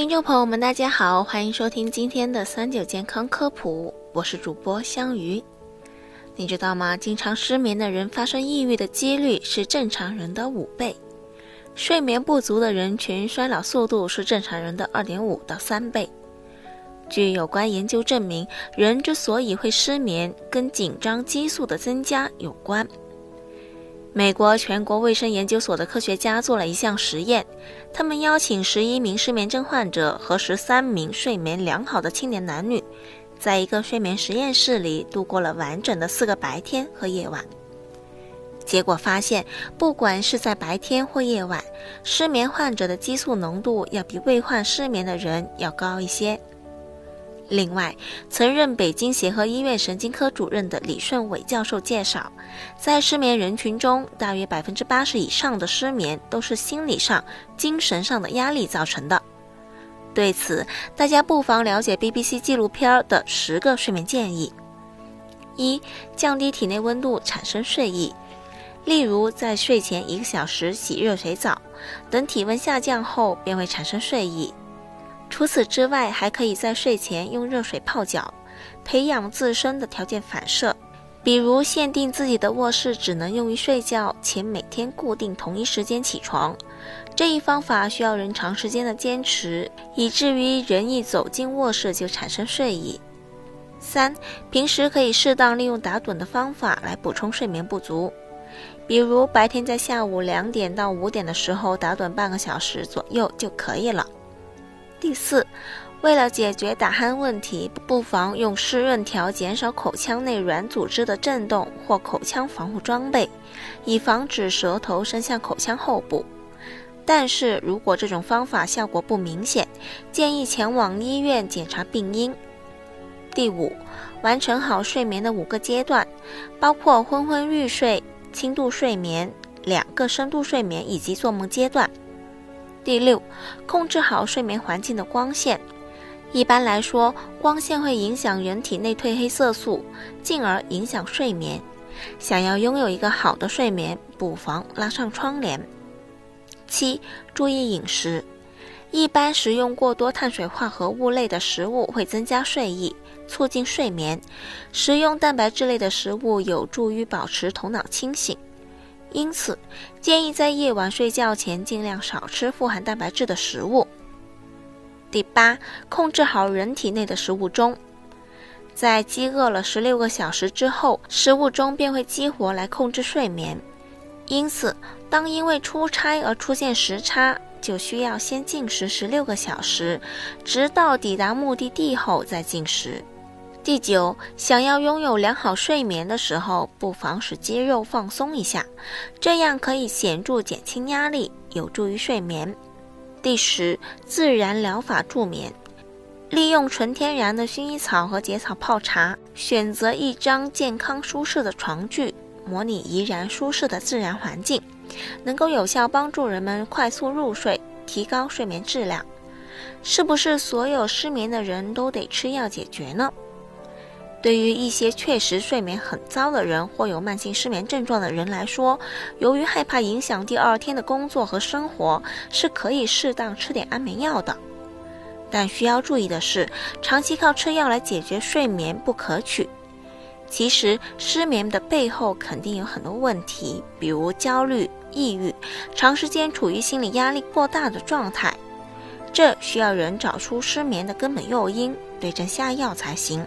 听众朋友们，大家好，欢迎收听今天的三九健康科普，我是主播香鱼。你知道吗？经常失眠的人发生抑郁的几率是正常人的五倍，睡眠不足的人群衰老速度是正常人的二点五到三倍。据有关研究证明，人之所以会失眠，跟紧张激素的增加有关。美国全国卫生研究所的科学家做了一项实验，他们邀请十一名失眠症患者和十三名睡眠良好的青年男女，在一个睡眠实验室里度过了完整的四个白天和夜晚。结果发现，不管是在白天或夜晚，失眠患者的激素浓度要比未患失眠的人要高一些。另外，曾任北京协和医院神经科主任的李顺伟教授介绍，在失眠人群中，大约百分之八十以上的失眠都是心理上、精神上的压力造成的。对此，大家不妨了解 BBC 纪录片的十个睡眠建议：一、降低体内温度，产生睡意，例如在睡前一个小时洗热水澡，等体温下降后便会产生睡意。除此之外，还可以在睡前用热水泡脚，培养自身的条件反射。比如，限定自己的卧室只能用于睡觉，且每天固定同一时间起床。这一方法需要人长时间的坚持，以至于人一走进卧室就产生睡意。三、平时可以适当利用打盹的方法来补充睡眠不足，比如白天在下午两点到五点的时候打盹半个小时左右就可以了。第四，为了解决打鼾问题，不妨用湿润条减少口腔内软组织的震动或口腔防护装备，以防止舌头伸向口腔后部。但是如果这种方法效果不明显，建议前往医院检查病因。第五，完成好睡眠的五个阶段，包括昏昏欲睡、轻度睡眠、两个深度睡眠以及做梦阶段。第六，控制好睡眠环境的光线。一般来说，光线会影响人体内褪黑色素，进而影响睡眠。想要拥有一个好的睡眠，不妨拉上窗帘。七，注意饮食。一般食用过多碳水化合物类的食物会增加睡意，促进睡眠。食用蛋白质类的食物有助于保持头脑清醒。因此，建议在夜晚睡觉前尽量少吃富含蛋白质的食物。第八，控制好人体内的食物钟，在饥饿了十六个小时之后，食物钟便会激活来控制睡眠。因此，当因为出差而出现时差，就需要先进食十六个小时，直到抵达目的地后再进食。第九，想要拥有良好睡眠的时候，不妨使肌肉放松一下，这样可以显著减轻压力，有助于睡眠。第十，自然疗法助眠，利用纯天然的薰衣草和结草泡茶，选择一张健康舒适的床具，模拟怡然舒适的自然环境，能够有效帮助人们快速入睡，提高睡眠质量。是不是所有失眠的人都得吃药解决呢？对于一些确实睡眠很糟的人或有慢性失眠症状的人来说，由于害怕影响第二天的工作和生活，是可以适当吃点安眠药的。但需要注意的是，长期靠吃药来解决睡眠不可取。其实，失眠的背后肯定有很多问题，比如焦虑、抑郁，长时间处于心理压力过大的状态，这需要人找出失眠的根本诱因，对症下药才行。